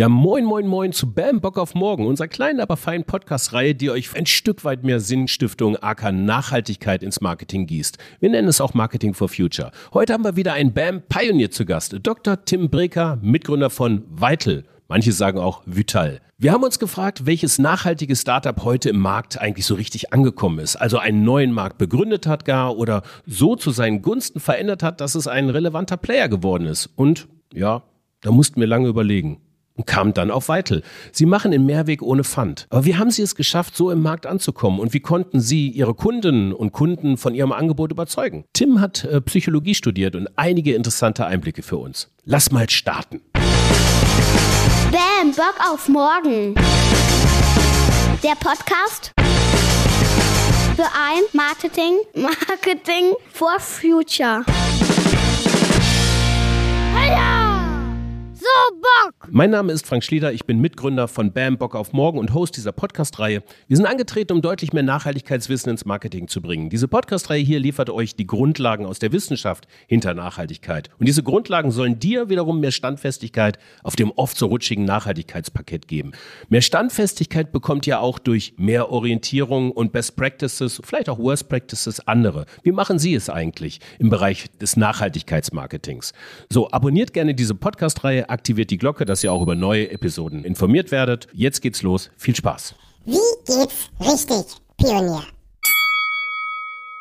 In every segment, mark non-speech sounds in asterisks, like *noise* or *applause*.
Ja, moin, moin, moin zu Bam Bock auf Morgen, unserer kleinen, aber feinen Podcast-Reihe, die euch ein Stück weit mehr Sinnstiftung, aka Nachhaltigkeit ins Marketing gießt. Wir nennen es auch Marketing for Future. Heute haben wir wieder einen Bam Pioneer zu Gast, Dr. Tim Breker, Mitgründer von Vital. Manche sagen auch Vital. Wir haben uns gefragt, welches nachhaltige Startup heute im Markt eigentlich so richtig angekommen ist, also einen neuen Markt begründet hat gar oder so zu seinen Gunsten verändert hat, dass es ein relevanter Player geworden ist. Und ja, da mussten wir lange überlegen kam dann auf Weitel. Sie machen in Mehrweg ohne Pfand. Aber wie haben Sie es geschafft, so im Markt anzukommen? Und wie konnten Sie Ihre Kundinnen und Kunden von Ihrem Angebot überzeugen? Tim hat äh, Psychologie studiert und einige interessante Einblicke für uns. Lass mal starten. Bam, Bock auf morgen. Der Podcast für ein Marketing, *laughs* Marketing for Future. Heya! So Bock! Mein Name ist Frank Schlieder, ich bin Mitgründer von BAM Bock auf Morgen und Host dieser Podcast-Reihe. Wir sind angetreten, um deutlich mehr Nachhaltigkeitswissen ins Marketing zu bringen. Diese Podcast-Reihe hier liefert euch die Grundlagen aus der Wissenschaft hinter Nachhaltigkeit. Und diese Grundlagen sollen dir wiederum mehr Standfestigkeit auf dem oft so rutschigen Nachhaltigkeitspaket geben. Mehr Standfestigkeit bekommt ihr auch durch mehr Orientierung und Best Practices, vielleicht auch Worst Practices andere. Wie machen Sie es eigentlich im Bereich des Nachhaltigkeitsmarketings? So, abonniert gerne diese Podcast-Reihe aktiviert die Glocke, dass ihr auch über neue Episoden informiert werdet. Jetzt geht's los. Viel Spaß. Wie geht's richtig, Pionier?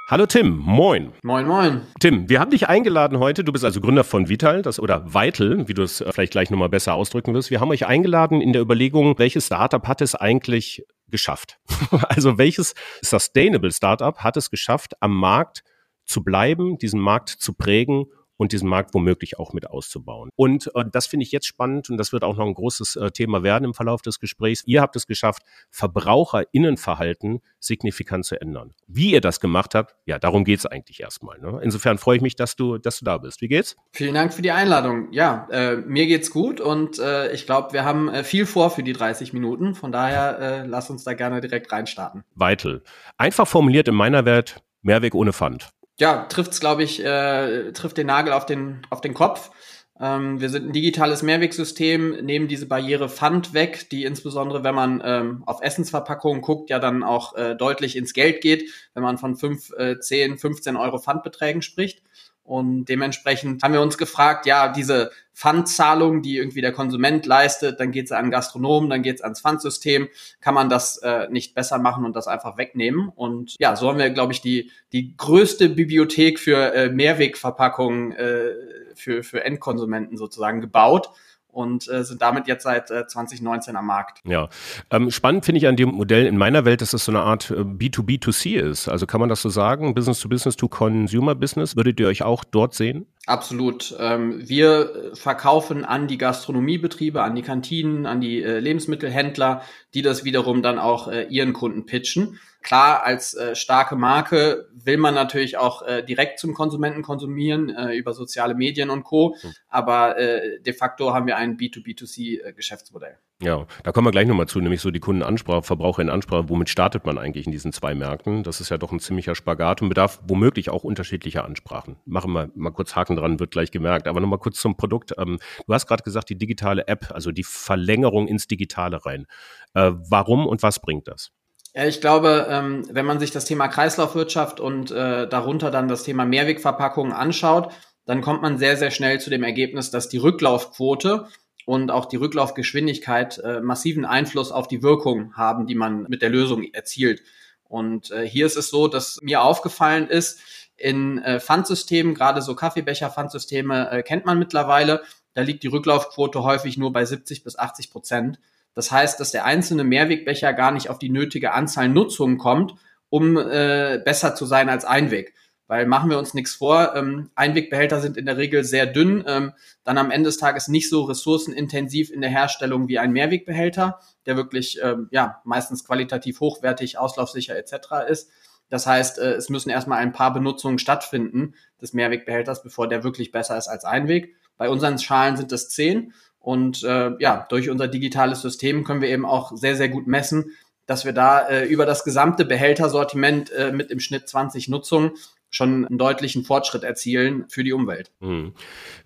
Hallo Tim, moin. Moin, moin. Tim, wir haben dich eingeladen heute. Du bist also Gründer von Vital, das oder Vital, wie du es äh, vielleicht gleich nochmal besser ausdrücken wirst. Wir haben euch eingeladen in der Überlegung, welches Startup hat es eigentlich geschafft? *laughs* also welches Sustainable Startup hat es geschafft, am Markt zu bleiben, diesen Markt zu prägen und diesen Markt womöglich auch mit auszubauen. Und äh, das finde ich jetzt spannend und das wird auch noch ein großes äh, Thema werden im Verlauf des Gesprächs. Ihr habt es geschafft, Verbraucherinnenverhalten signifikant zu ändern. Wie ihr das gemacht habt, ja, darum geht es eigentlich erstmal. Ne? Insofern freue ich mich, dass du, dass du da bist. Wie geht's? Vielen Dank für die Einladung. Ja, äh, mir geht's gut und äh, ich glaube, wir haben äh, viel vor für die 30 Minuten. Von daher äh, lass uns da gerne direkt reinstarten. Weitel. Einfach formuliert in meiner Welt, Mehrweg ohne Pfand ja, trifft's, glaube ich, äh, trifft den Nagel auf den, auf den Kopf. Ähm, wir sind ein digitales Mehrwegsystem, nehmen diese Barriere Pfand weg, die insbesondere, wenn man ähm, auf Essensverpackungen guckt, ja dann auch äh, deutlich ins Geld geht, wenn man von 5, äh, 10, 15 Euro Pfandbeträgen spricht. Und dementsprechend haben wir uns gefragt, ja, diese Pfandzahlung, die irgendwie der Konsument leistet, dann geht es an Gastronomen, dann geht es ans Pfandsystem, kann man das äh, nicht besser machen und das einfach wegnehmen. Und ja, so haben wir, glaube ich, die, die größte Bibliothek für äh, Mehrwegverpackungen äh, für, für Endkonsumenten sozusagen gebaut und äh, sind damit jetzt seit äh, 2019 am Markt. Ja, ähm, spannend finde ich an dem Modell in meiner Welt, dass es so eine Art äh, B2B2C ist. Also kann man das so sagen, Business to Business to Consumer Business. Würdet ihr euch auch dort sehen? Absolut. Ähm, wir verkaufen an die Gastronomiebetriebe, an die Kantinen, an die äh, Lebensmittelhändler, die das wiederum dann auch äh, ihren Kunden pitchen. Klar, als äh, starke Marke will man natürlich auch äh, direkt zum Konsumenten konsumieren äh, über soziale Medien und Co. Mhm. Aber äh, de facto haben wir ein B2B2C-Geschäftsmodell. Äh, ja, da kommen wir gleich nochmal zu, nämlich so die Kundenansprache, Verbraucherinnenansprache. Womit startet man eigentlich in diesen zwei Märkten? Das ist ja doch ein ziemlicher Spagat und bedarf womöglich auch unterschiedlicher Ansprachen. Machen wir mal kurz Haken dran, wird gleich gemerkt. Aber nochmal kurz zum Produkt. Ähm, du hast gerade gesagt, die digitale App, also die Verlängerung ins Digitale rein. Äh, warum und was bringt das? Ja, ich glaube, ähm, wenn man sich das Thema Kreislaufwirtschaft und äh, darunter dann das Thema Mehrwegverpackungen anschaut, dann kommt man sehr, sehr schnell zu dem Ergebnis, dass die Rücklaufquote und auch die Rücklaufgeschwindigkeit äh, massiven Einfluss auf die Wirkung haben, die man mit der Lösung erzielt. Und äh, hier ist es so, dass mir aufgefallen ist, in Pfandsystemen, gerade so Kaffeebecher-Pfandsysteme kennt man mittlerweile, da liegt die Rücklaufquote häufig nur bei 70 bis 80 Prozent. Das heißt, dass der einzelne Mehrwegbecher gar nicht auf die nötige Anzahl Nutzungen kommt, um äh, besser zu sein als Einweg. Weil machen wir uns nichts vor, ähm, Einwegbehälter sind in der Regel sehr dünn, ähm, dann am Ende des Tages nicht so ressourcenintensiv in der Herstellung wie ein Mehrwegbehälter, der wirklich ähm, ja meistens qualitativ hochwertig, auslaufsicher etc. ist. Das heißt, äh, es müssen erstmal ein paar Benutzungen stattfinden des Mehrwegbehälters, bevor der wirklich besser ist als Einweg. Bei unseren Schalen sind es zehn und äh, ja, durch unser digitales System können wir eben auch sehr, sehr gut messen, dass wir da äh, über das gesamte Behältersortiment äh, mit im Schnitt 20 Nutzungen schon einen deutlichen Fortschritt erzielen für die Umwelt. Mhm.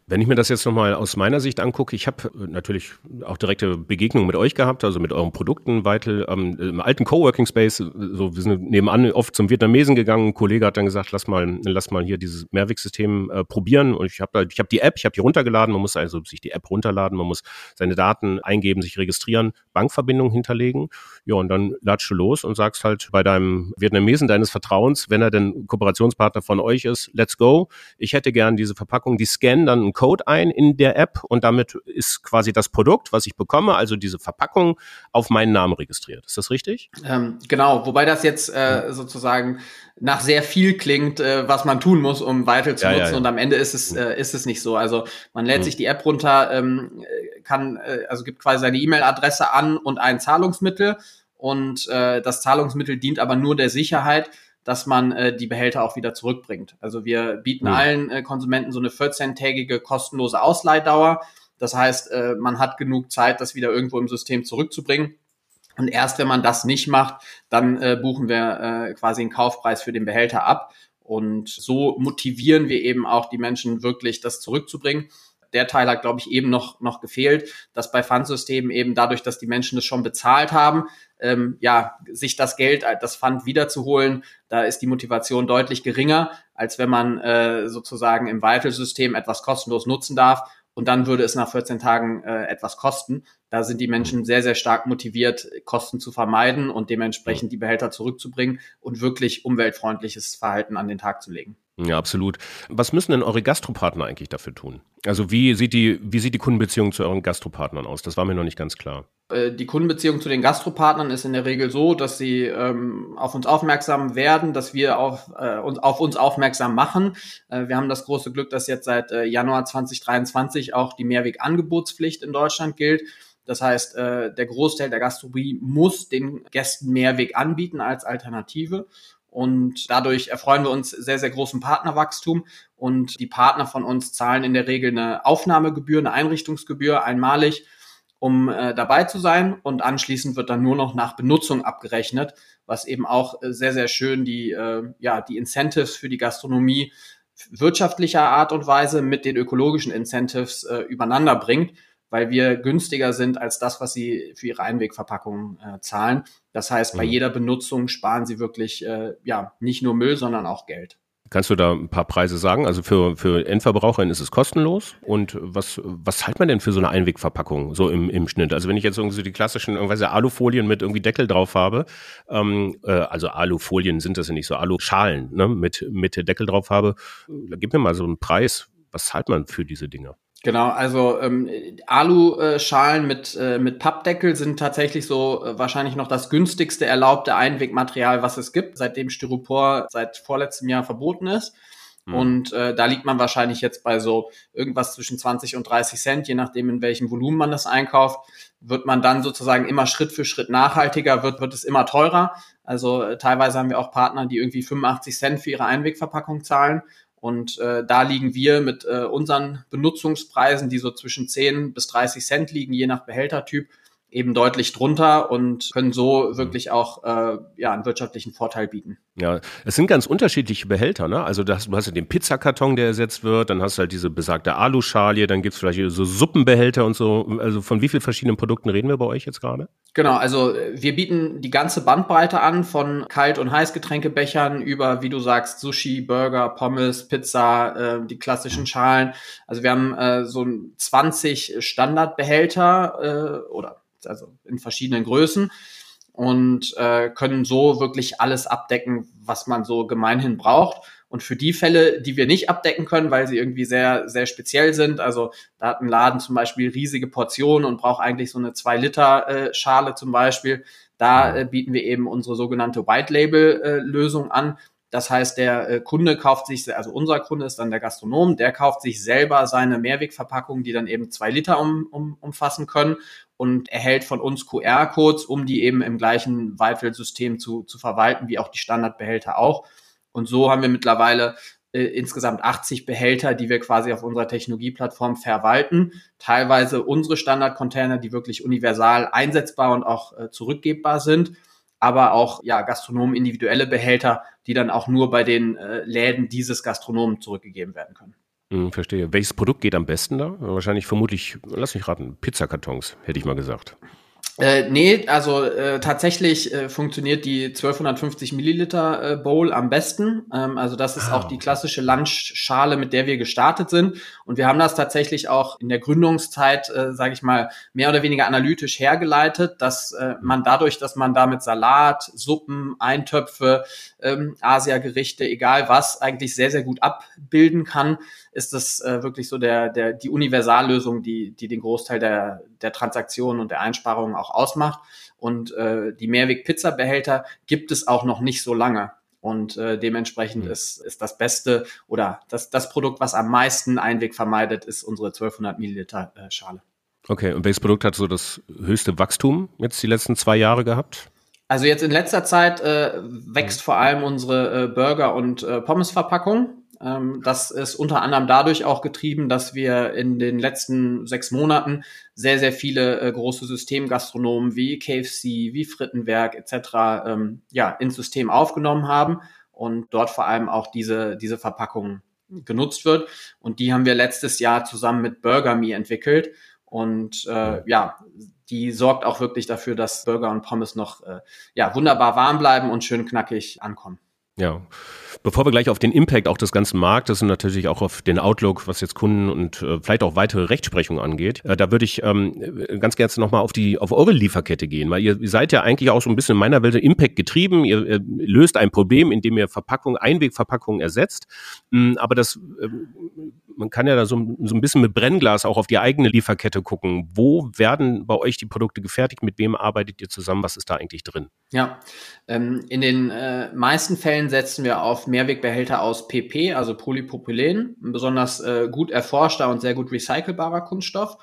Wenn ich mir das jetzt nochmal aus meiner Sicht angucke, ich habe äh, natürlich auch direkte Begegnungen mit euch gehabt, also mit euren Produkten, Weitel, ähm, im alten Coworking Space, äh, so wir sind nebenan oft zum Vietnamesen gegangen, ein Kollege hat dann gesagt, lass mal, lass mal hier dieses Mehrwegsystem äh, probieren. Und ich habe ich hab die App, ich habe die runtergeladen, man muss also sich die App runterladen, man muss seine Daten eingeben, sich registrieren, Bankverbindung hinterlegen, ja und dann latschst du los und sagst halt bei deinem Vietnamesen deines Vertrauens, wenn er denn Kooperationspartner von euch ist, let's go, ich hätte gern diese Verpackung, die scannen dann Code ein in der App und damit ist quasi das Produkt, was ich bekomme, also diese Verpackung, auf meinen Namen registriert. Ist das richtig? Ähm, genau, wobei das jetzt äh, sozusagen nach sehr viel klingt, äh, was man tun muss, um Vital zu ja, nutzen. Ja, ja. Und am Ende ist es, äh, ist es nicht so. Also man lädt mhm. sich die App runter, ähm, kann, äh, also gibt quasi seine E-Mail-Adresse an und ein Zahlungsmittel. Und äh, das Zahlungsmittel dient aber nur der Sicherheit, dass man äh, die Behälter auch wieder zurückbringt. Also wir bieten ja. allen äh, Konsumenten so eine 14-tägige kostenlose Ausleihdauer. Das heißt, äh, man hat genug Zeit, das wieder irgendwo im System zurückzubringen. Und erst wenn man das nicht macht, dann äh, buchen wir äh, quasi einen Kaufpreis für den Behälter ab. Und so motivieren wir eben auch die Menschen wirklich, das zurückzubringen der Teil hat, glaube ich, eben noch, noch gefehlt, dass bei Pfandsystemen eben dadurch, dass die Menschen das schon bezahlt haben, ähm, ja, sich das Geld, äh, das Pfand wiederzuholen, da ist die Motivation deutlich geringer, als wenn man äh, sozusagen im Vital-System etwas kostenlos nutzen darf und dann würde es nach 14 Tagen äh, etwas kosten. Da sind die Menschen sehr, sehr stark motiviert, Kosten zu vermeiden und dementsprechend die Behälter zurückzubringen und wirklich umweltfreundliches Verhalten an den Tag zu legen. Ja, absolut. Was müssen denn eure Gastropartner eigentlich dafür tun? Also wie sieht die, wie sieht die Kundenbeziehung zu euren Gastropartnern aus? Das war mir noch nicht ganz klar. Äh, die Kundenbeziehung zu den Gastropartnern ist in der Regel so, dass sie ähm, auf uns aufmerksam werden, dass wir auf, äh, uns, auf uns aufmerksam machen. Äh, wir haben das große Glück, dass jetzt seit äh, Januar 2023 auch die Mehrwegangebotspflicht in Deutschland gilt. Das heißt, äh, der Großteil der Gastronomie muss den Gästen Mehrweg anbieten als Alternative. Und dadurch erfreuen wir uns sehr, sehr großen Partnerwachstum. Und die Partner von uns zahlen in der Regel eine Aufnahmegebühr, eine Einrichtungsgebühr einmalig, um äh, dabei zu sein. Und anschließend wird dann nur noch nach Benutzung abgerechnet, was eben auch äh, sehr, sehr schön die, äh, ja, die Incentives für die Gastronomie wirtschaftlicher Art und Weise mit den ökologischen Incentives äh, übereinander bringt weil wir günstiger sind als das, was sie für ihre Einwegverpackungen äh, zahlen. Das heißt, bei mhm. jeder Benutzung sparen sie wirklich äh, ja nicht nur Müll, sondern auch Geld. Kannst du da ein paar Preise sagen? Also für, für Endverbraucherinnen ist es kostenlos. Und was, was zahlt man denn für so eine Einwegverpackung so im, im Schnitt? Also wenn ich jetzt irgendwie so die klassischen irgendwelche Alufolien mit irgendwie Deckel drauf habe, ähm, äh, also Alufolien sind das ja nicht so, Aluschalen ne, mit, mit Deckel drauf habe, da gib mir mal so einen Preis. Was zahlt man für diese Dinger? Genau, also ähm, Alu-Schalen mit, äh, mit Pappdeckel sind tatsächlich so äh, wahrscheinlich noch das günstigste erlaubte Einwegmaterial, was es gibt, seitdem Styropor seit vorletztem Jahr verboten ist. Mhm. Und äh, da liegt man wahrscheinlich jetzt bei so irgendwas zwischen 20 und 30 Cent, je nachdem, in welchem Volumen man das einkauft, wird man dann sozusagen immer Schritt für Schritt nachhaltiger, wird, wird es immer teurer. Also äh, teilweise haben wir auch Partner, die irgendwie 85 Cent für ihre Einwegverpackung zahlen. Und äh, da liegen wir mit äh, unseren Benutzungspreisen, die so zwischen 10 bis 30 Cent liegen, je nach Behältertyp, eben deutlich drunter und können so wirklich auch äh, ja, einen wirtschaftlichen Vorteil bieten. Ja, es sind ganz unterschiedliche Behälter, ne? Also das, du hast ja den Pizzakarton, der ersetzt wird, dann hast du halt diese besagte Aluschalie, dann gibt's vielleicht so Suppenbehälter und so. Also von wie vielen verschiedenen Produkten reden wir bei euch jetzt gerade? Genau, also wir bieten die ganze Bandbreite an, von Kalt- und Heißgetränkebechern über, wie du sagst, Sushi, Burger, Pommes, Pizza, äh, die klassischen Schalen. Also wir haben äh, so 20 Standardbehälter äh, oder also in verschiedenen Größen und äh, können so wirklich alles abdecken, was man so gemeinhin braucht. Und für die Fälle, die wir nicht abdecken können, weil sie irgendwie sehr, sehr speziell sind, also da hat ein Laden zum Beispiel riesige Portionen und braucht eigentlich so eine 2-Liter-Schale äh, zum Beispiel, da äh, bieten wir eben unsere sogenannte White-Label-Lösung äh, an. Das heißt, der äh, Kunde kauft sich, also unser Kunde ist dann der Gastronom, der kauft sich selber seine Mehrwegverpackungen, die dann eben zwei Liter um, um, umfassen können und erhält von uns QR-Codes, um die eben im gleichen Weitfeld-System zu, zu verwalten, wie auch die Standardbehälter auch. Und so haben wir mittlerweile äh, insgesamt 80 Behälter, die wir quasi auf unserer Technologieplattform verwalten. Teilweise unsere Standardcontainer, die wirklich universal einsetzbar und auch äh, zurückgebbar sind, aber auch ja Gastronomen individuelle Behälter, die dann auch nur bei den äh, Läden dieses Gastronomen zurückgegeben werden können. Hm, verstehe. Welches Produkt geht am besten da? Wahrscheinlich vermutlich, lass mich raten, Pizzakartons, hätte ich mal gesagt. Äh, nee, also äh, tatsächlich äh, funktioniert die 1250 Milliliter äh, Bowl am besten. Ähm, also das ist ah, auch die klassische Lunchschale, mit der wir gestartet sind. Und wir haben das tatsächlich auch in der Gründungszeit, äh, sage ich mal, mehr oder weniger analytisch hergeleitet, dass äh, man dadurch, dass man damit Salat, Suppen, Eintöpfe, ähm, Asiagerichte, egal was, eigentlich sehr, sehr gut abbilden kann, ist das äh, wirklich so der, der, die Universallösung, die, die den Großteil der, der Transaktionen und der Einsparungen auch ausmacht. Und äh, die Mehrweg-Pizza-Behälter gibt es auch noch nicht so lange. Und äh, dementsprechend mhm. ist, ist das Beste oder das, das Produkt, was am meisten Einweg vermeidet, ist unsere 1200 Milliliter äh, Schale. Okay, und welches Produkt hat so das höchste Wachstum jetzt die letzten zwei Jahre gehabt? Also jetzt in letzter Zeit äh, wächst vor allem unsere äh, Burger- und äh, Pommesverpackung. Ähm, das ist unter anderem dadurch auch getrieben, dass wir in den letzten sechs Monaten sehr, sehr viele äh, große Systemgastronomen wie KFC, wie Frittenwerk etc. Ähm, ja, ins System aufgenommen haben und dort vor allem auch diese, diese Verpackung genutzt wird. Und die haben wir letztes Jahr zusammen mit Burger Me entwickelt. Und äh, ja, die sorgt auch wirklich dafür, dass Burger und Pommes noch äh, ja, wunderbar warm bleiben und schön knackig ankommen. Ja. Bevor wir gleich auf den Impact auch des ganzen Marktes und natürlich auch auf den Outlook, was jetzt Kunden und äh, vielleicht auch weitere Rechtsprechung angeht, äh, da würde ich ähm, ganz gerne nochmal auf die auf eure Lieferkette gehen, weil ihr, seid ja eigentlich auch so ein bisschen in meiner Welt Impact getrieben. Ihr, ihr löst ein Problem, indem ihr Verpackungen, Einwegverpackungen ersetzt. Mm, aber das äh, man kann ja da so, so ein bisschen mit Brennglas auch auf die eigene Lieferkette gucken. Wo werden bei euch die Produkte gefertigt? Mit wem arbeitet ihr zusammen? Was ist da eigentlich drin? Ja, ähm, in den äh, meisten Fällen setzen wir auf Mehrwegbehälter aus PP, also Polypropylen, ein besonders äh, gut erforschter und sehr gut recycelbarer Kunststoff.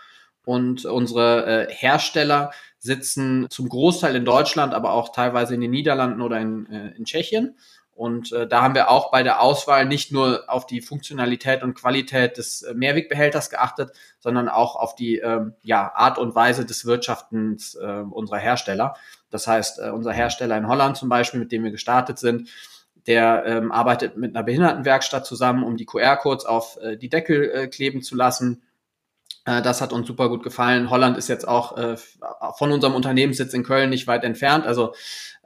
Und unsere äh, Hersteller sitzen zum Großteil in Deutschland, aber auch teilweise in den Niederlanden oder in, äh, in Tschechien. Und äh, da haben wir auch bei der Auswahl nicht nur auf die Funktionalität und Qualität des äh, Mehrwegbehälters geachtet, sondern auch auf die ähm, ja, Art und Weise des Wirtschaftens äh, unserer Hersteller. Das heißt, äh, unser Hersteller in Holland zum Beispiel, mit dem wir gestartet sind, der ähm, arbeitet mit einer Behindertenwerkstatt zusammen, um die QR-Codes auf äh, die Deckel äh, kleben zu lassen. Äh, das hat uns super gut gefallen. Holland ist jetzt auch äh, von unserem Unternehmenssitz in Köln nicht weit entfernt. Also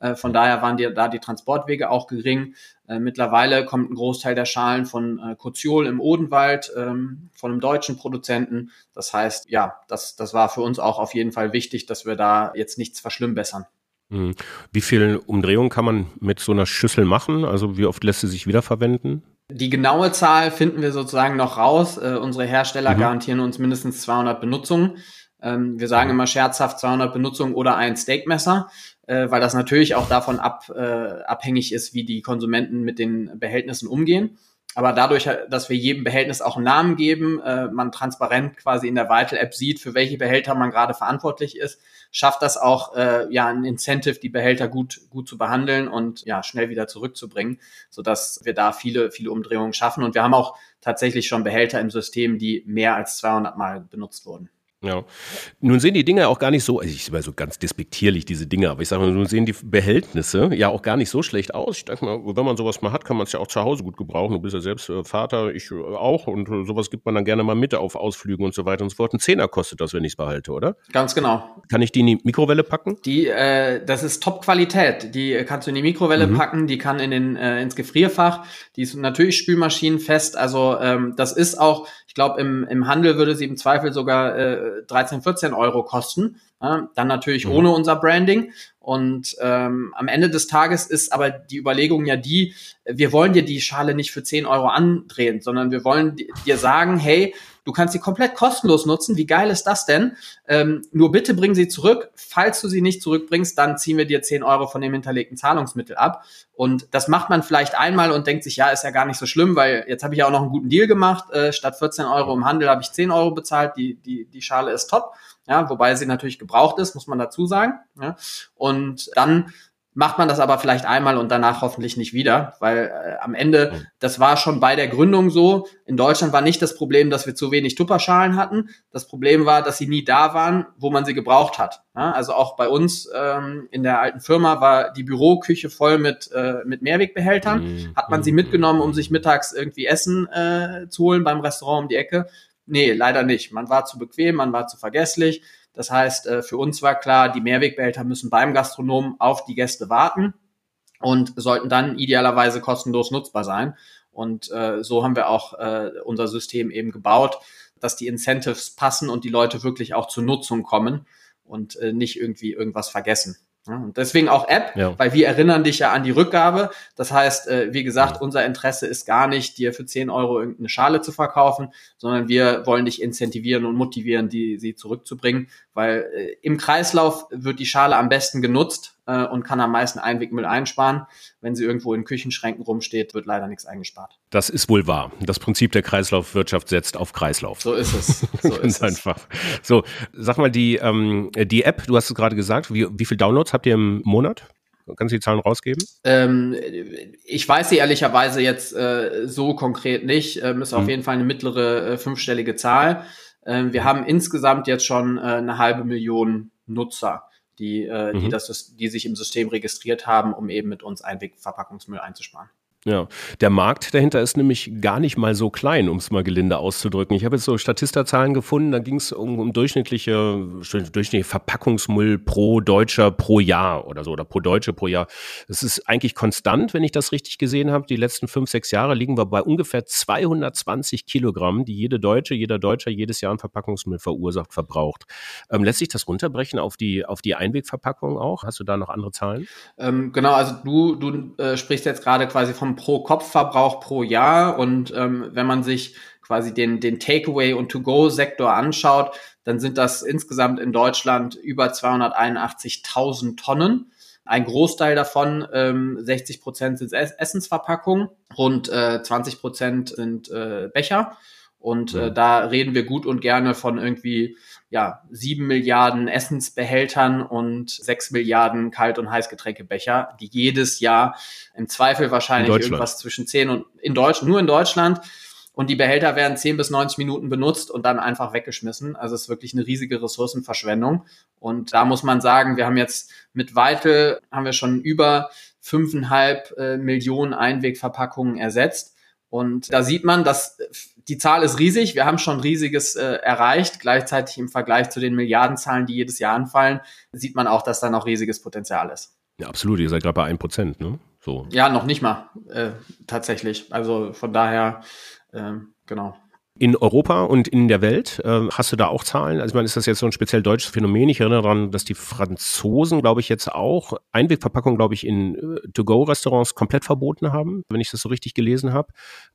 äh, von daher waren die, da die Transportwege auch gering. Äh, mittlerweile kommt ein Großteil der Schalen von äh, Koziol im Odenwald, ähm, von einem deutschen Produzenten. Das heißt, ja, das, das war für uns auch auf jeden Fall wichtig, dass wir da jetzt nichts verschlimmbessern. Mhm. Wie viel Umdrehungen kann man mit so einer Schüssel machen? Also wie oft lässt sie sich wiederverwenden? Die genaue Zahl finden wir sozusagen noch raus. Äh, unsere Hersteller mhm. garantieren uns mindestens 200 Benutzungen. Ähm, wir sagen mhm. immer scherzhaft 200 Benutzungen oder ein Steakmesser äh, weil das natürlich auch davon ab, äh, abhängig ist, wie die Konsumenten mit den Behältnissen umgehen. Aber dadurch, dass wir jedem Behältnis auch einen Namen geben, äh, man transparent quasi in der Vital-App sieht, für welche Behälter man gerade verantwortlich ist, schafft das auch äh, ja ein Incentive, die Behälter gut gut zu behandeln und ja schnell wieder zurückzubringen, so dass wir da viele viele Umdrehungen schaffen. Und wir haben auch tatsächlich schon Behälter im System, die mehr als 200 Mal benutzt wurden. Ja. Nun sehen die Dinge auch gar nicht so, also ich war so ganz despektierlich, diese Dinge, aber ich sage mal, nun sehen die Behältnisse ja auch gar nicht so schlecht aus. Ich denke mal, wenn man sowas mal hat, kann man es ja auch zu Hause gut gebrauchen. Du bist ja selbst äh, Vater, ich äh, auch und äh, sowas gibt man dann gerne mal mit auf Ausflügen und so weiter und so fort. Ein Zehner kostet das, wenn ich es behalte, oder? Ganz genau. Kann ich die in die Mikrowelle packen? Die, äh, das ist Top-Qualität. Die kannst du in die Mikrowelle mhm. packen, die kann in den, äh, ins Gefrierfach. Die ist natürlich spülmaschinenfest. Also ähm, das ist auch, ich glaube, im, im Handel würde sie im Zweifel sogar äh, 13, 14 Euro kosten. Ja, dann natürlich mhm. ohne unser Branding. Und ähm, am Ende des Tages ist aber die Überlegung ja die, wir wollen dir die Schale nicht für 10 Euro andrehen, sondern wir wollen dir sagen, hey, Du kannst sie komplett kostenlos nutzen. Wie geil ist das denn? Ähm, nur bitte bring sie zurück. Falls du sie nicht zurückbringst, dann ziehen wir dir 10 Euro von dem hinterlegten Zahlungsmittel ab. Und das macht man vielleicht einmal und denkt sich, ja, ist ja gar nicht so schlimm, weil jetzt habe ich ja auch noch einen guten Deal gemacht. Äh, statt 14 Euro im Handel habe ich 10 Euro bezahlt. Die, die, die Schale ist top. Ja, wobei sie natürlich gebraucht ist, muss man dazu sagen. Ja. Und dann macht man das aber vielleicht einmal und danach hoffentlich nicht wieder, weil äh, am Ende, das war schon bei der Gründung so. In Deutschland war nicht das Problem, dass wir zu wenig Tupperschalen hatten. Das Problem war, dass sie nie da waren, wo man sie gebraucht hat. Ja, also auch bei uns ähm, in der alten Firma war die Büroküche voll mit, äh, mit Mehrwegbehältern. Mhm. Hat man sie mitgenommen, um sich mittags irgendwie Essen äh, zu holen beim Restaurant um die Ecke? Nee, leider nicht. Man war zu bequem, man war zu vergesslich das heißt, äh, für uns war klar, die Mehrwegbehälter müssen beim Gastronomen auf die Gäste warten und sollten dann idealerweise kostenlos nutzbar sein. Und äh, so haben wir auch äh, unser System eben gebaut, dass die Incentives passen und die Leute wirklich auch zur Nutzung kommen und nicht irgendwie irgendwas vergessen. Und deswegen auch App, ja. weil wir erinnern dich ja an die Rückgabe. Das heißt, äh, wie gesagt, unser Interesse ist gar nicht, dir für 10 Euro irgendeine Schale zu verkaufen, sondern wir wollen dich incentivieren und motivieren, die, sie zurückzubringen, weil äh, im Kreislauf wird die Schale am besten genutzt äh, und kann am meisten Einwegmüll einsparen. Wenn sie irgendwo in Küchenschränken rumsteht, wird leider nichts eingespart. Das ist wohl wahr. Das Prinzip der Kreislaufwirtschaft setzt auf Kreislauf. So ist es. *laughs* So ist einfach. So, sag mal, die, ähm, die App, du hast es gerade gesagt, wie, wie viele Downloads habt ihr im Monat? Kannst du die Zahlen rausgeben? Ähm, ich weiß sie ehrlicherweise jetzt äh, so konkret nicht. Ähm, ist hm. auf jeden Fall eine mittlere äh, fünfstellige Zahl. Ähm, wir haben insgesamt jetzt schon äh, eine halbe Million Nutzer die, äh, mhm. die, das, die sich im System registriert haben, um eben mit uns Einwegverpackungsmüll einzusparen. Ja, der Markt dahinter ist nämlich gar nicht mal so klein, um es mal gelinde auszudrücken. Ich habe jetzt so Statista-Zahlen gefunden, da ging es um, um durchschnittliche, durchschnittliche Verpackungsmüll pro Deutscher pro Jahr oder so oder pro Deutsche pro Jahr. Das ist eigentlich konstant, wenn ich das richtig gesehen habe. Die letzten fünf, sechs Jahre liegen wir bei ungefähr 220 Kilogramm, die jede Deutsche, jeder Deutscher jedes Jahr an Verpackungsmüll verursacht, verbraucht. Ähm, lässt sich das runterbrechen auf die, auf die Einwegverpackung auch? Hast du da noch andere Zahlen? Ähm, genau, also du, du äh, sprichst jetzt gerade quasi vom Pro-Kopf-Verbrauch pro Jahr. Und ähm, wenn man sich quasi den, den Takeaway- und To-Go-Sektor anschaut, dann sind das insgesamt in Deutschland über 281.000 Tonnen. Ein Großteil davon, ähm, 60 Prozent sind Essensverpackungen, rund äh, 20 Prozent sind äh, Becher. Und äh, da reden wir gut und gerne von irgendwie ja, sieben Milliarden Essensbehältern und sechs Milliarden Kalt- und Heißgetränkebecher, die jedes Jahr im Zweifel wahrscheinlich irgendwas zwischen zehn und in Deutschland, nur in Deutschland. Und die Behälter werden zehn bis 90 Minuten benutzt und dann einfach weggeschmissen. Also es ist wirklich eine riesige Ressourcenverschwendung. Und da muss man sagen, wir haben jetzt mit Weitel haben wir schon über fünfeinhalb äh, Millionen Einwegverpackungen ersetzt. Und da sieht man, dass die Zahl ist riesig. Wir haben schon riesiges äh, erreicht. Gleichzeitig im Vergleich zu den Milliardenzahlen, die jedes Jahr anfallen, sieht man auch, dass da noch riesiges Potenzial ist. Ja, absolut. Ihr seid gerade bei 1%, ne? So. Ja, noch nicht mal, äh, tatsächlich. Also von daher, äh, genau. In Europa und in der Welt, äh, hast du da auch Zahlen? Also ich meine, ist das jetzt so ein speziell deutsches Phänomen? Ich erinnere daran, dass die Franzosen, glaube ich, jetzt auch Einwegverpackung, glaube ich, in äh, To-Go-Restaurants komplett verboten haben, wenn ich das so richtig gelesen habe.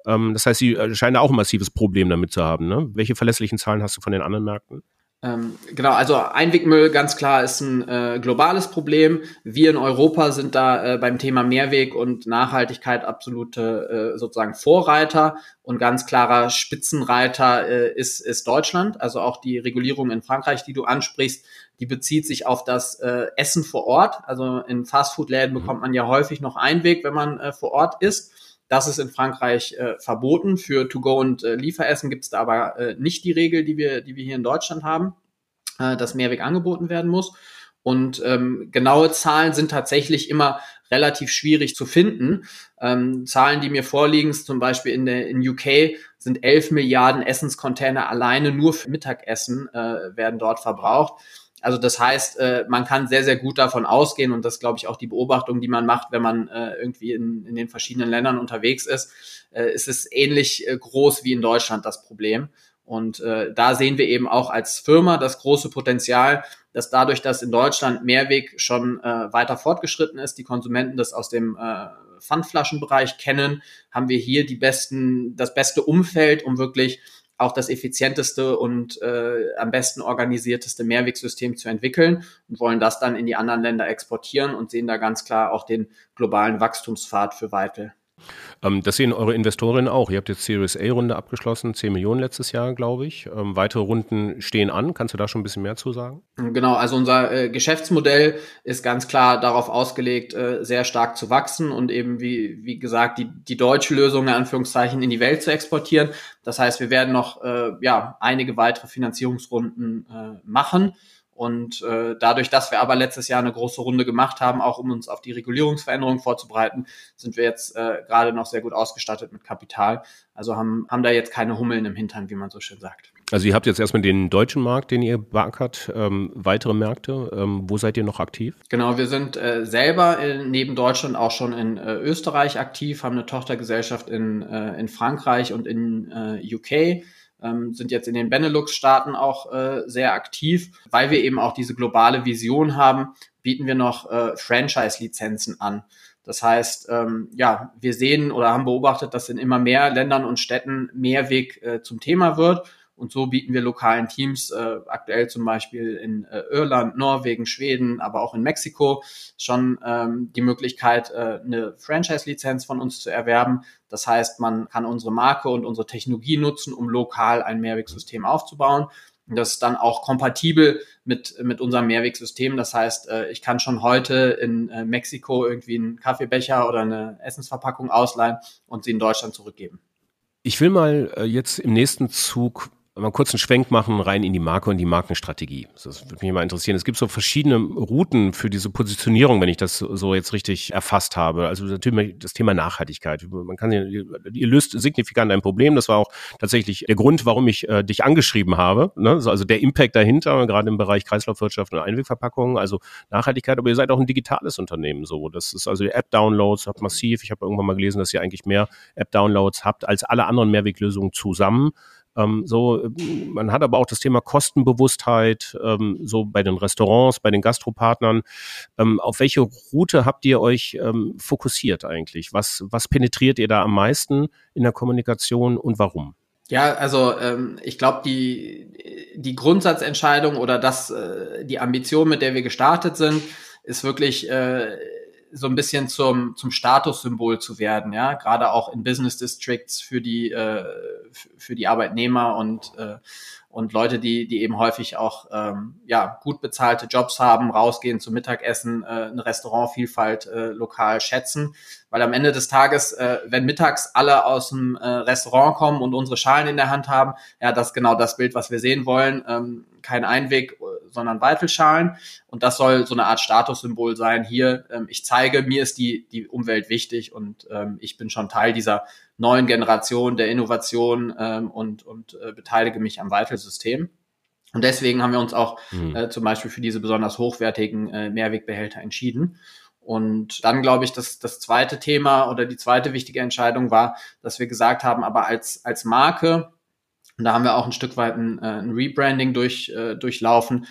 Ähm, das heißt, sie äh, scheinen auch ein massives Problem damit zu haben. Ne? Welche verlässlichen Zahlen hast du von den anderen Märkten? Ähm, genau, also Einwegmüll ganz klar ist ein äh, globales Problem. Wir in Europa sind da äh, beim Thema Mehrweg und Nachhaltigkeit absolute äh, sozusagen Vorreiter und ganz klarer Spitzenreiter äh, ist, ist Deutschland. Also auch die Regulierung in Frankreich, die du ansprichst, die bezieht sich auf das äh, Essen vor Ort. Also in Fastfood-Läden bekommt man ja häufig noch Einweg, wenn man äh, vor Ort ist. Das ist in Frankreich äh, verboten. Für To-Go und äh, Lieferessen gibt es da aber äh, nicht die Regel, die wir, die wir hier in Deutschland haben, äh, dass Mehrweg angeboten werden muss. Und ähm, genaue Zahlen sind tatsächlich immer relativ schwierig zu finden. Ähm, Zahlen, die mir vorliegen, zum Beispiel in der in UK sind 11 Milliarden Essenscontainer alleine nur für Mittagessen äh, werden dort verbraucht. Also das heißt, äh, man kann sehr, sehr gut davon ausgehen und das glaube ich auch die Beobachtung, die man macht, wenn man äh, irgendwie in, in den verschiedenen Ländern unterwegs ist, äh, ist es ähnlich äh, groß wie in Deutschland das Problem. Und äh, da sehen wir eben auch als Firma das große Potenzial, dass dadurch, dass in Deutschland Mehrweg schon äh, weiter fortgeschritten ist, die Konsumenten das aus dem äh, Pfandflaschenbereich kennen, haben wir hier die besten, das beste Umfeld, um wirklich auch das effizienteste und äh, am besten organisierteste Mehrwegsystem zu entwickeln und wollen das dann in die anderen Länder exportieren und sehen da ganz klar auch den globalen Wachstumspfad für Weitel. Ähm, das sehen eure Investorinnen auch. Ihr habt jetzt Series A-Runde abgeschlossen, 10 Millionen letztes Jahr, glaube ich. Ähm, weitere Runden stehen an. Kannst du da schon ein bisschen mehr zu sagen? Genau, also unser äh, Geschäftsmodell ist ganz klar darauf ausgelegt, äh, sehr stark zu wachsen und eben, wie, wie gesagt, die, die deutsche Lösung in Anführungszeichen in die Welt zu exportieren. Das heißt, wir werden noch äh, ja, einige weitere Finanzierungsrunden äh, machen. Und äh, dadurch, dass wir aber letztes Jahr eine große Runde gemacht haben, auch um uns auf die Regulierungsveränderungen vorzubereiten, sind wir jetzt äh, gerade noch sehr gut ausgestattet mit Kapital. Also haben, haben da jetzt keine Hummeln im Hintern, wie man so schön sagt. Also ihr habt jetzt erstmal den deutschen Markt, den ihr beackert, ähm, weitere Märkte. Ähm, wo seid ihr noch aktiv? Genau, wir sind äh, selber in, neben Deutschland auch schon in äh, Österreich aktiv, haben eine Tochtergesellschaft in, äh, in Frankreich und in äh, UK ähm, sind jetzt in den Benelux-Staaten auch äh, sehr aktiv. Weil wir eben auch diese globale Vision haben, bieten wir noch äh, Franchise-Lizenzen an. Das heißt, ähm, ja, wir sehen oder haben beobachtet, dass in immer mehr Ländern und Städten Mehrweg äh, zum Thema wird und so bieten wir lokalen Teams, äh, aktuell zum Beispiel in äh, Irland, Norwegen, Schweden, aber auch in Mexiko, schon ähm, die Möglichkeit, äh, eine Franchise-Lizenz von uns zu erwerben. Das heißt, man kann unsere Marke und unsere Technologie nutzen, um lokal ein Mehrwegsystem aufzubauen. Das ist dann auch kompatibel mit, mit unserem Mehrwegsystem. Das heißt, äh, ich kann schon heute in äh, Mexiko irgendwie einen Kaffeebecher oder eine Essensverpackung ausleihen und sie in Deutschland zurückgeben. Ich will mal äh, jetzt im nächsten Zug mal kurz einen Schwenk machen rein in die Marke und die Markenstrategie. Das würde mich mal interessieren. Es gibt so verschiedene Routen für diese Positionierung, wenn ich das so jetzt richtig erfasst habe. Also natürlich das Thema Nachhaltigkeit. Man kann, ihr löst signifikant ein Problem. Das war auch tatsächlich der Grund, warum ich äh, dich angeschrieben habe. Ne? Also der Impact dahinter, gerade im Bereich Kreislaufwirtschaft und Einwegverpackungen, also Nachhaltigkeit. Aber ihr seid auch ein digitales Unternehmen so. Das ist also App-Downloads habt massiv. Ich habe irgendwann mal gelesen, dass ihr eigentlich mehr App-Downloads habt als alle anderen Mehrweglösungen zusammen. Ähm, so, man hat aber auch das Thema Kostenbewusstheit, ähm, so bei den Restaurants, bei den Gastropartnern. Ähm, auf welche Route habt ihr euch ähm, fokussiert eigentlich? Was, was penetriert ihr da am meisten in der Kommunikation und warum? Ja, also ähm, ich glaube, die, die Grundsatzentscheidung oder das, äh, die Ambition, mit der wir gestartet sind, ist wirklich äh, so ein bisschen zum, zum Statussymbol zu werden, ja, gerade auch in Business Districts für die, äh, für die Arbeitnehmer und, äh, und Leute, die, die eben häufig auch ähm, ja, gut bezahlte Jobs haben, rausgehen zum Mittagessen, äh, eine Restaurantvielfalt äh, lokal schätzen. Weil am Ende des Tages, äh, wenn mittags alle aus dem äh, Restaurant kommen und unsere Schalen in der Hand haben, ja, das ist genau das Bild, was wir sehen wollen. Ähm, kein Einweg, sondern Weitelschalen. Und das soll so eine Art Statussymbol sein. Hier, ähm, ich zeige, mir ist die, die Umwelt wichtig und ähm, ich bin schon Teil dieser neuen Generation der Innovation ähm, und, und äh, beteilige mich am Weitelsystem. Und deswegen haben wir uns auch mhm. äh, zum Beispiel für diese besonders hochwertigen äh, Mehrwegbehälter entschieden. Und dann glaube ich, dass das zweite Thema oder die zweite wichtige Entscheidung war, dass wir gesagt haben, aber als, als Marke, und da haben wir auch ein Stück weit ein, äh, ein Rebranding durch, äh, durchlaufen,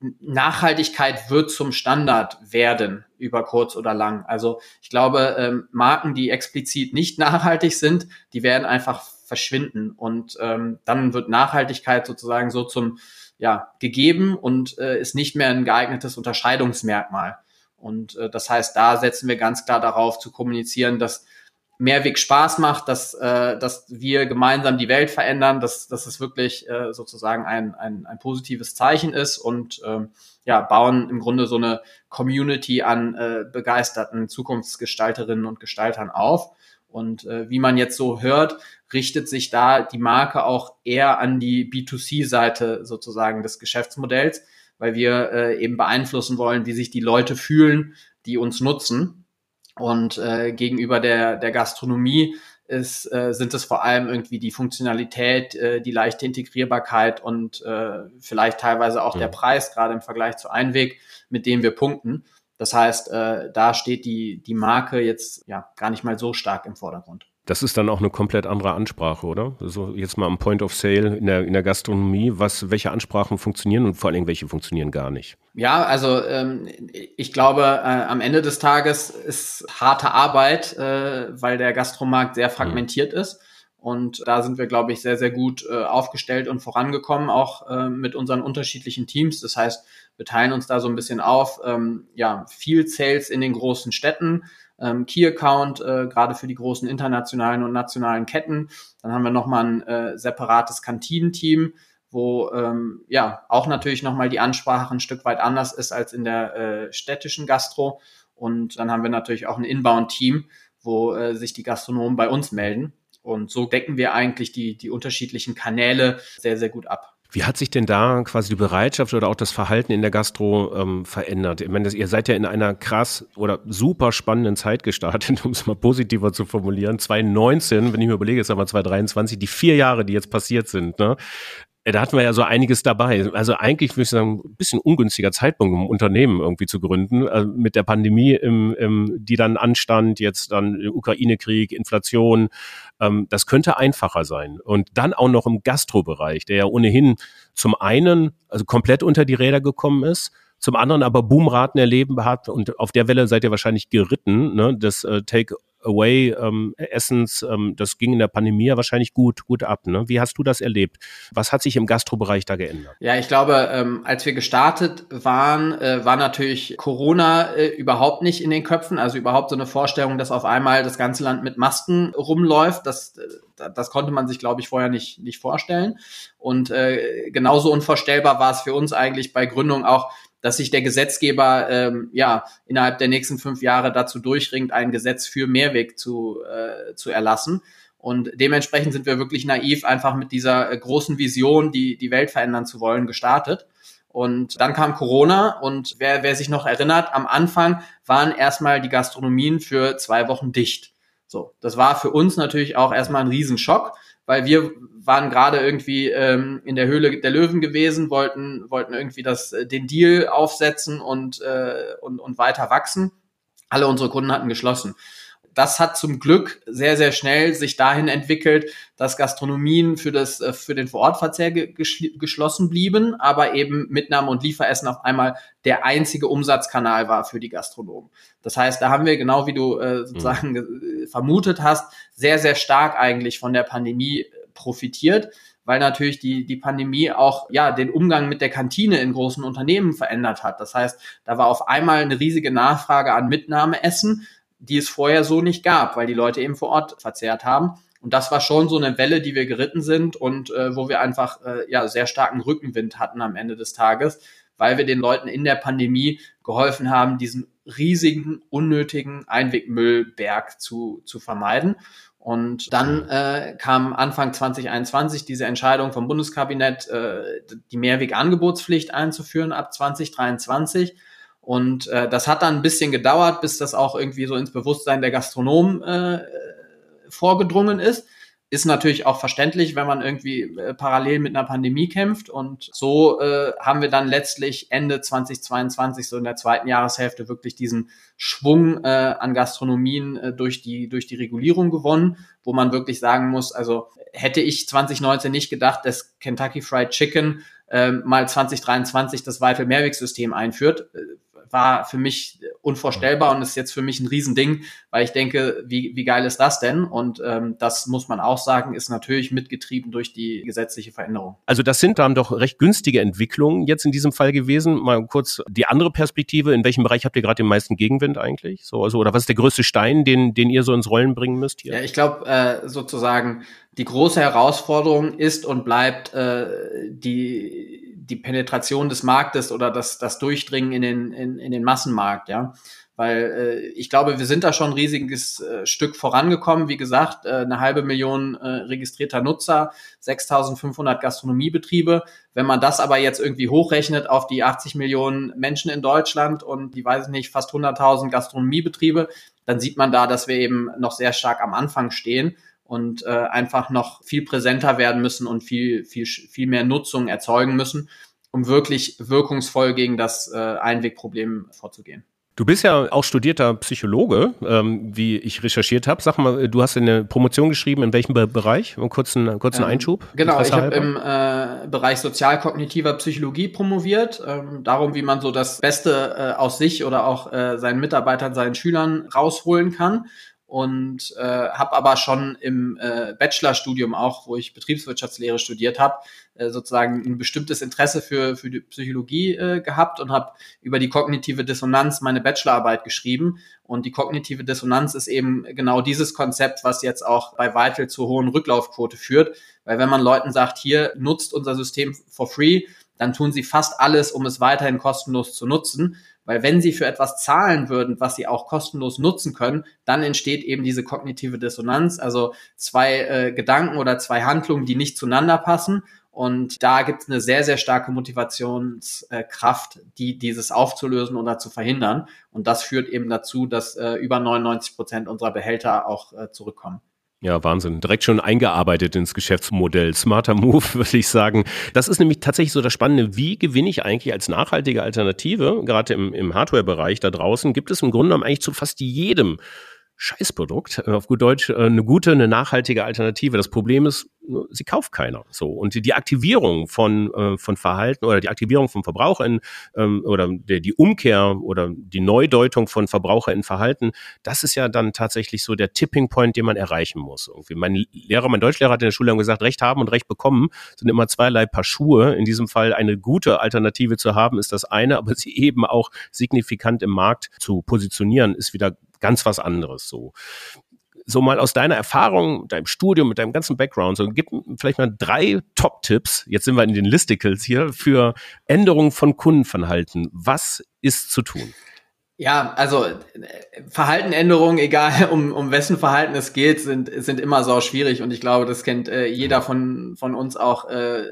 Nachhaltigkeit wird zum Standard werden über kurz oder lang. Also ich glaube, ähm, Marken, die explizit nicht nachhaltig sind, die werden einfach verschwinden und ähm, dann wird Nachhaltigkeit sozusagen so zum ja gegeben und äh, ist nicht mehr ein geeignetes Unterscheidungsmerkmal. Und äh, das heißt, da setzen wir ganz klar darauf zu kommunizieren, dass Mehrweg Spaß macht, dass, äh, dass wir gemeinsam die Welt verändern, dass, dass es wirklich äh, sozusagen ein, ein, ein positives Zeichen ist und ähm, ja, bauen im Grunde so eine Community an äh, begeisterten Zukunftsgestalterinnen und Gestaltern auf. Und äh, wie man jetzt so hört, richtet sich da die Marke auch eher an die B2C-Seite sozusagen des Geschäftsmodells, weil wir äh, eben beeinflussen wollen, wie sich die Leute fühlen, die uns nutzen. Und äh, gegenüber der, der Gastronomie ist, äh, sind es vor allem irgendwie die Funktionalität, äh, die leichte Integrierbarkeit und äh, vielleicht teilweise auch ja. der Preis, gerade im Vergleich zu Einweg, mit dem wir punkten. Das heißt, äh, da steht die, die Marke jetzt ja gar nicht mal so stark im Vordergrund. Das ist dann auch eine komplett andere Ansprache, oder? Also jetzt mal am Point of Sale in der, in der Gastronomie, was, welche Ansprachen funktionieren und vor allen Dingen welche funktionieren gar nicht? Ja, also ähm, ich glaube, äh, am Ende des Tages ist harte Arbeit, äh, weil der Gastromarkt sehr fragmentiert mhm. ist. Und da sind wir, glaube ich, sehr, sehr gut äh, aufgestellt und vorangekommen, auch äh, mit unseren unterschiedlichen Teams. Das heißt, wir teilen uns da so ein bisschen auf. Ähm, ja, viel Sales in den großen Städten, ähm, Key Account, äh, gerade für die großen internationalen und nationalen Ketten. Dann haben wir nochmal ein äh, separates Kantinenteam, wo ähm, ja auch natürlich nochmal die Ansprache ein Stück weit anders ist als in der äh, städtischen Gastro. Und dann haben wir natürlich auch ein Inbound-Team, wo äh, sich die Gastronomen bei uns melden. Und so decken wir eigentlich die, die unterschiedlichen Kanäle sehr, sehr gut ab. Wie hat sich denn da quasi die Bereitschaft oder auch das Verhalten in der Gastro ähm, verändert? Ich meine, ihr seid ja in einer krass oder super spannenden Zeit gestartet, *laughs* um es mal positiver zu formulieren. 2019, wenn ich mir überlege, ist aber 2023, die vier Jahre, die jetzt passiert sind, ne? Da hatten wir ja so einiges dabei. Also eigentlich würde ich sagen, ein bisschen ungünstiger Zeitpunkt, um Unternehmen irgendwie zu gründen. Also mit der Pandemie, im, im, die dann anstand, jetzt dann Ukraine-Krieg, Inflation. Ähm, das könnte einfacher sein. Und dann auch noch im Gastrobereich, der ja ohnehin zum einen also komplett unter die Räder gekommen ist, zum anderen aber Boomraten erleben hat und auf der Welle seid ihr wahrscheinlich geritten, ne, das äh, Take Away ähm, ähm, das ging in der Pandemie ja wahrscheinlich gut, gut ab. Ne? Wie hast du das erlebt? Was hat sich im Gastrobereich da geändert? Ja, ich glaube, ähm, als wir gestartet waren, äh, war natürlich Corona äh, überhaupt nicht in den Köpfen. Also überhaupt so eine Vorstellung, dass auf einmal das ganze Land mit Masken rumläuft. Das, äh, das konnte man sich, glaube ich, vorher nicht, nicht vorstellen. Und äh, genauso unvorstellbar war es für uns eigentlich bei Gründung auch, dass sich der Gesetzgeber ähm, ja innerhalb der nächsten fünf Jahre dazu durchringt, ein Gesetz für Mehrweg zu, äh, zu erlassen. Und dementsprechend sind wir wirklich naiv einfach mit dieser äh, großen Vision, die die Welt verändern zu wollen, gestartet. Und dann kam Corona und wer, wer sich noch erinnert, am Anfang waren erstmal die Gastronomien für zwei Wochen dicht. So, das war für uns natürlich auch erstmal ein Riesenschock, weil wir waren gerade irgendwie ähm, in der Höhle der Löwen gewesen, wollten, wollten irgendwie das, äh, den Deal aufsetzen und, äh, und, und weiter wachsen. Alle unsere Kunden hatten geschlossen. Das hat zum Glück sehr, sehr schnell sich dahin entwickelt, dass Gastronomien für, das, äh, für den Vorortverzehr ge geschlossen blieben, aber eben Mitnahme und Lieferessen auf einmal der einzige Umsatzkanal war für die Gastronomen. Das heißt, da haben wir genau wie du äh, sozusagen mhm. vermutet hast, sehr, sehr stark eigentlich von der Pandemie profitiert, weil natürlich die, die Pandemie auch ja den Umgang mit der Kantine in großen Unternehmen verändert hat. Das heißt, da war auf einmal eine riesige Nachfrage an Mitnahmeessen, die es vorher so nicht gab, weil die Leute eben vor Ort verzehrt haben. Und das war schon so eine Welle, die wir geritten sind und äh, wo wir einfach äh, ja sehr starken Rückenwind hatten am Ende des Tages, weil wir den Leuten in der Pandemie geholfen haben, diesen riesigen, unnötigen Einwegmüllberg zu, zu vermeiden. Und dann äh, kam Anfang 2021 diese Entscheidung vom Bundeskabinett, äh, die Mehrwegangebotspflicht einzuführen ab 2023. Und äh, das hat dann ein bisschen gedauert, bis das auch irgendwie so ins Bewusstsein der Gastronomen äh, vorgedrungen ist. Ist natürlich auch verständlich, wenn man irgendwie äh, parallel mit einer Pandemie kämpft. Und so äh, haben wir dann letztlich Ende 2022, so in der zweiten Jahreshälfte, wirklich diesen Schwung äh, an Gastronomien äh, durch, die, durch die Regulierung gewonnen, wo man wirklich sagen muss, also hätte ich 2019 nicht gedacht, dass Kentucky Fried Chicken äh, mal 2023 das Vital Mehrwegsystem einführt, äh, war für mich unvorstellbar und ist jetzt für mich ein Riesending, weil ich denke, wie, wie geil ist das denn? Und ähm, das muss man auch sagen, ist natürlich mitgetrieben durch die gesetzliche Veränderung. Also das sind dann doch recht günstige Entwicklungen jetzt in diesem Fall gewesen. Mal kurz die andere Perspektive. In welchem Bereich habt ihr gerade den meisten Gegenwind eigentlich? So, also, oder was ist der größte Stein, den, den ihr so ins Rollen bringen müsst hier? Ja, ich glaube äh, sozusagen, die große Herausforderung ist und bleibt äh, die die Penetration des Marktes oder das, das Durchdringen in den, in, in den Massenmarkt, ja. Weil äh, ich glaube, wir sind da schon ein riesiges äh, Stück vorangekommen. Wie gesagt, äh, eine halbe Million äh, registrierter Nutzer, 6.500 Gastronomiebetriebe. Wenn man das aber jetzt irgendwie hochrechnet auf die 80 Millionen Menschen in Deutschland und die, weiß ich nicht, fast 100.000 Gastronomiebetriebe, dann sieht man da, dass wir eben noch sehr stark am Anfang stehen und äh, einfach noch viel präsenter werden müssen und viel, viel, viel mehr Nutzung erzeugen müssen, um wirklich wirkungsvoll gegen das äh, Einwegproblem vorzugehen. Du bist ja auch studierter Psychologe, ähm, wie ich recherchiert habe. Sag mal, du hast eine Promotion geschrieben, in welchem Be Bereich? Einen kurzen, kurzen ähm, Einschub. Genau, ich habe im äh, Bereich sozialkognitiver Psychologie promoviert. Ähm, darum, wie man so das Beste äh, aus sich oder auch äh, seinen Mitarbeitern, seinen Schülern rausholen kann. Und äh, habe aber schon im äh, Bachelorstudium auch, wo ich Betriebswirtschaftslehre studiert habe, äh, sozusagen ein bestimmtes Interesse für, für die Psychologie äh, gehabt und habe über die kognitive Dissonanz meine Bachelorarbeit geschrieben. Und die kognitive Dissonanz ist eben genau dieses Konzept, was jetzt auch bei Vital zur hohen Rücklaufquote führt. Weil wenn man Leuten sagt, hier nutzt unser System for free, dann tun sie fast alles, um es weiterhin kostenlos zu nutzen. Weil wenn sie für etwas zahlen würden, was sie auch kostenlos nutzen können, dann entsteht eben diese kognitive Dissonanz, also zwei äh, Gedanken oder zwei Handlungen, die nicht zueinander passen. Und da gibt es eine sehr, sehr starke Motivationskraft, die dieses aufzulösen oder zu verhindern. Und das führt eben dazu, dass äh, über 99 Prozent unserer Behälter auch äh, zurückkommen. Ja, Wahnsinn. Direkt schon eingearbeitet ins Geschäftsmodell. Smarter Move, *laughs* würde ich sagen. Das ist nämlich tatsächlich so das Spannende. Wie gewinne ich eigentlich als nachhaltige Alternative, gerade im, im Hardware-Bereich da draußen, gibt es im Grunde genommen eigentlich zu fast jedem Scheißprodukt, äh, auf gut Deutsch, äh, eine gute, eine nachhaltige Alternative. Das Problem ist, sie kauft keiner. So und die, Aktivierung von äh, von Verhalten oder die Aktivierung von Verbrauchern ähm, oder der, die Umkehr oder die Neudeutung von Verbraucher in Verhalten, das ist ja dann tatsächlich so der Tipping Point, den man erreichen muss. Irgendwie mein Lehrer, mein Deutschlehrer hat in der Schule gesagt, Recht haben und Recht bekommen sind immer zweierlei Paar Schuhe. In diesem Fall eine gute Alternative zu haben ist das eine, aber sie eben auch signifikant im Markt zu positionieren ist wieder ganz was anderes so. So mal aus deiner Erfahrung, deinem Studium, mit deinem ganzen Background, so gib vielleicht mal drei Top-Tipps, jetzt sind wir in den Listicles hier, für Änderungen von Kundenverhalten. Was ist zu tun? Ja, also Verhaltenänderungen, egal *laughs* um, um wessen Verhalten es geht, sind, sind immer so schwierig und ich glaube, das kennt äh, jeder von, von uns auch, äh,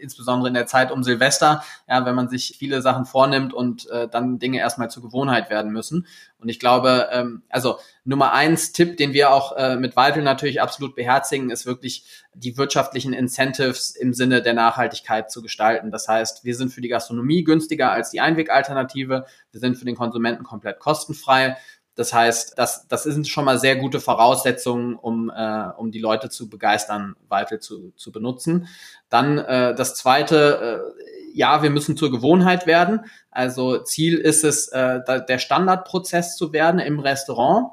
insbesondere in der Zeit um Silvester, ja, wenn man sich viele Sachen vornimmt und äh, dann Dinge erstmal zur Gewohnheit werden müssen. Und ich glaube, ähm, also Nummer eins Tipp, den wir auch äh, mit Vital natürlich absolut beherzigen, ist wirklich die wirtschaftlichen Incentives im Sinne der Nachhaltigkeit zu gestalten. Das heißt, wir sind für die Gastronomie günstiger als die Einwegalternative. Wir sind für den Konsumenten komplett kostenfrei. Das heißt, das, das sind schon mal sehr gute Voraussetzungen, um, äh, um die Leute zu begeistern, Vital zu, zu benutzen. Dann äh, das zweite, äh, ja, wir müssen zur Gewohnheit werden. Also Ziel ist es, äh, der Standardprozess zu werden im Restaurant.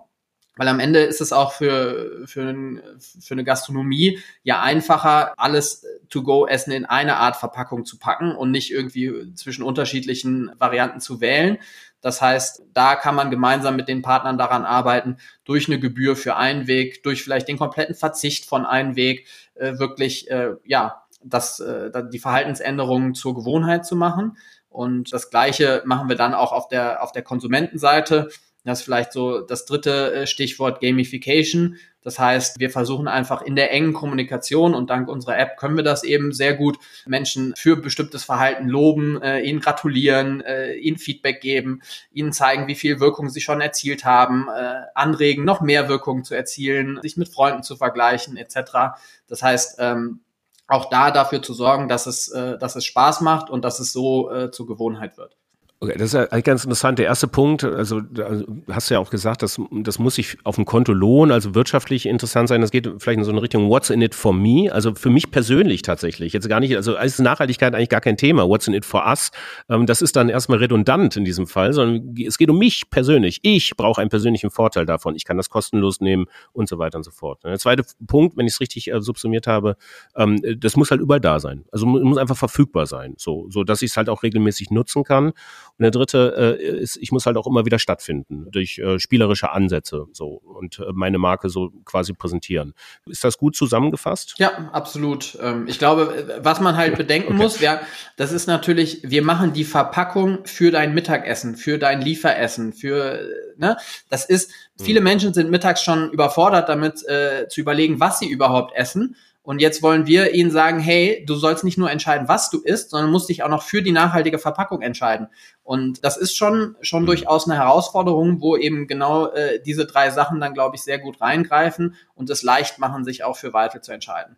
Weil am Ende ist es auch für, für, für eine Gastronomie ja einfacher, alles To-Go-Essen in eine Art Verpackung zu packen und nicht irgendwie zwischen unterschiedlichen Varianten zu wählen. Das heißt, da kann man gemeinsam mit den Partnern daran arbeiten, durch eine Gebühr für Einweg, durch vielleicht den kompletten Verzicht von Einweg, äh, wirklich, äh, ja, das, äh, die Verhaltensänderungen zur Gewohnheit zu machen. Und das Gleiche machen wir dann auch auf der, auf der Konsumentenseite. Das ist vielleicht so das dritte äh, Stichwort Gamification. Das heißt, wir versuchen einfach in der engen Kommunikation und dank unserer App können wir das eben sehr gut Menschen für bestimmtes Verhalten loben, äh, ihnen gratulieren, äh, ihnen Feedback geben, ihnen zeigen, wie viel Wirkung sie schon erzielt haben, äh, anregen, noch mehr Wirkung zu erzielen, sich mit Freunden zu vergleichen etc. Das heißt, ähm, auch da dafür zu sorgen, dass es, äh, dass es Spaß macht und dass es so äh, zur Gewohnheit wird. Okay, das ist ja ganz interessant. Der erste Punkt, also, also hast du ja auch gesagt, das, das muss sich auf dem Konto lohnen, also wirtschaftlich interessant sein. Das geht vielleicht in so eine Richtung What's in it for me? Also für mich persönlich tatsächlich. Jetzt gar nicht, also ist Nachhaltigkeit eigentlich gar kein Thema. What's in it for us? Ähm, das ist dann erstmal redundant in diesem Fall, sondern es geht um mich persönlich. Ich brauche einen persönlichen Vorteil davon. Ich kann das kostenlos nehmen und so weiter und so fort. Der zweite Punkt, wenn ich es richtig äh, subsumiert habe, ähm, das muss halt überall da sein. Also muss einfach verfügbar sein, so, so dass ich es halt auch regelmäßig nutzen kann. Und der dritte äh, ist, ich muss halt auch immer wieder stattfinden durch äh, spielerische Ansätze so und äh, meine Marke so quasi präsentieren. Ist das gut zusammengefasst? Ja, absolut. Ähm, ich glaube, was man halt bedenken okay. muss, ja, das ist natürlich, wir machen die Verpackung für dein Mittagessen, für dein Lieferessen, für, ne, das ist, viele hm. Menschen sind mittags schon überfordert damit äh, zu überlegen, was sie überhaupt essen. Und jetzt wollen wir ihnen sagen, hey, du sollst nicht nur entscheiden, was du isst, sondern musst dich auch noch für die nachhaltige Verpackung entscheiden. Und das ist schon, schon mhm. durchaus eine Herausforderung, wo eben genau äh, diese drei Sachen dann, glaube ich, sehr gut reingreifen und es leicht machen, sich auch für Vital zu entscheiden.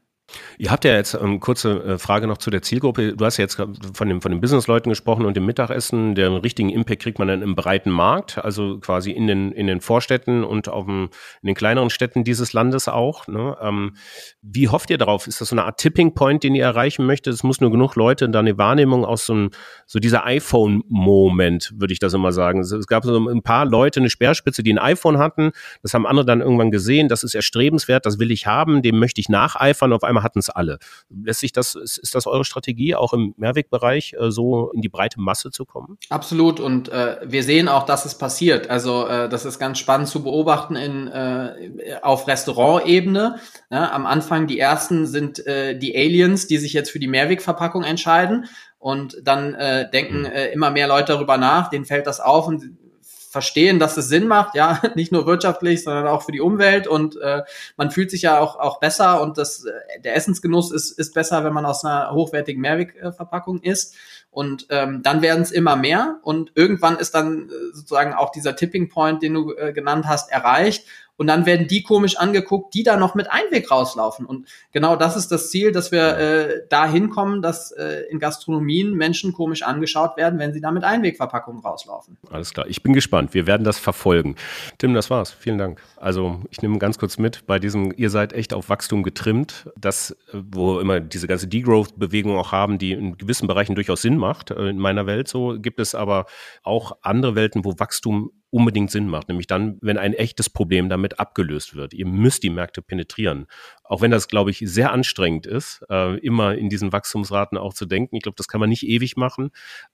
Ihr habt ja jetzt ähm, kurze äh, Frage noch zu der Zielgruppe. Du hast ja jetzt von den, von den Businessleuten gesprochen und dem Mittagessen. Den richtigen Impact kriegt man dann im breiten Markt, also quasi in den, in den Vorstädten und auf dem, in den kleineren Städten dieses Landes auch. Ne? Ähm, wie hofft ihr darauf? Ist das so eine Art Tipping Point, den ihr erreichen möchtet? Es muss nur genug Leute da eine Wahrnehmung aus so, einem, so dieser iPhone-Moment, würde ich das immer sagen. Es gab so ein paar Leute, eine Speerspitze, die ein iPhone hatten. Das haben andere dann irgendwann gesehen. Das ist erstrebenswert, das will ich haben, dem möchte ich nacheifern. Auf einmal hatten es alle. Lässt sich das, ist, ist das eure Strategie, auch im Mehrwegbereich äh, so in die breite Masse zu kommen? Absolut. Und äh, wir sehen auch, dass es passiert. Also äh, das ist ganz spannend zu beobachten in, äh, auf Restaurantebene. Ja, am Anfang die ersten sind äh, die Aliens, die sich jetzt für die Mehrwegverpackung entscheiden. Und dann äh, denken hm. äh, immer mehr Leute darüber nach, denen fällt das auf und verstehen, dass es Sinn macht, ja, *laughs* nicht nur wirtschaftlich, sondern auch für die Umwelt. Und äh, man fühlt sich ja auch, auch besser. Und das, äh, der Essensgenuss ist, ist besser, wenn man aus einer hochwertigen Mehrwegverpackung isst. Und ähm, dann werden es immer mehr. Und irgendwann ist dann äh, sozusagen auch dieser Tipping Point, den du äh, genannt hast, erreicht und dann werden die komisch angeguckt, die da noch mit Einweg rauslaufen. Und genau das ist das Ziel, dass wir äh, da hinkommen, dass äh, in Gastronomien Menschen komisch angeschaut werden, wenn sie da mit Einwegverpackungen rauslaufen. Alles klar, ich bin gespannt. Wir werden das verfolgen. Tim, das war's. Vielen Dank. Also ich nehme ganz kurz mit bei diesem, ihr seid echt auf Wachstum getrimmt, das, wo immer diese ganze Degrowth-Bewegung auch haben, die in gewissen Bereichen durchaus Sinn macht. Äh, in meiner Welt so gibt es aber auch andere Welten, wo Wachstum unbedingt Sinn macht, nämlich dann, wenn ein echtes Problem damit abgelöst wird. Ihr müsst die Märkte penetrieren. Auch wenn das, glaube ich, sehr anstrengend ist, äh, immer in diesen Wachstumsraten auch zu denken. Ich glaube, das kann man nicht ewig machen,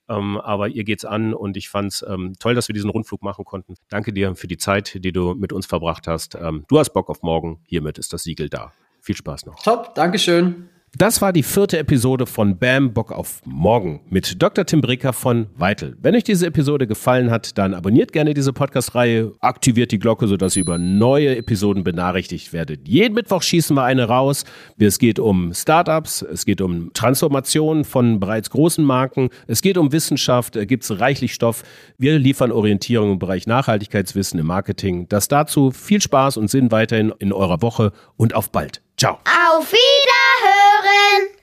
ähm, aber ihr geht's an und ich fand es ähm, toll, dass wir diesen Rundflug machen konnten. Danke dir für die Zeit, die du mit uns verbracht hast. Ähm, du hast Bock auf morgen. Hiermit ist das Siegel da. Viel Spaß noch. Top, Dankeschön. Das war die vierte Episode von Bam Bock auf Morgen mit Dr. Tim Bricker von Weitel. Wenn euch diese Episode gefallen hat, dann abonniert gerne diese Podcast-Reihe, aktiviert die Glocke, sodass ihr über neue Episoden benachrichtigt werdet. Jeden Mittwoch schießen wir eine raus. Es geht um Startups, es geht um Transformation von bereits großen Marken, es geht um Wissenschaft, gibt es reichlich Stoff. Wir liefern Orientierung im Bereich Nachhaltigkeitswissen im Marketing. Das dazu viel Spaß und Sinn weiterhin in eurer Woche und auf bald. Ciao. Auf Wiederhören!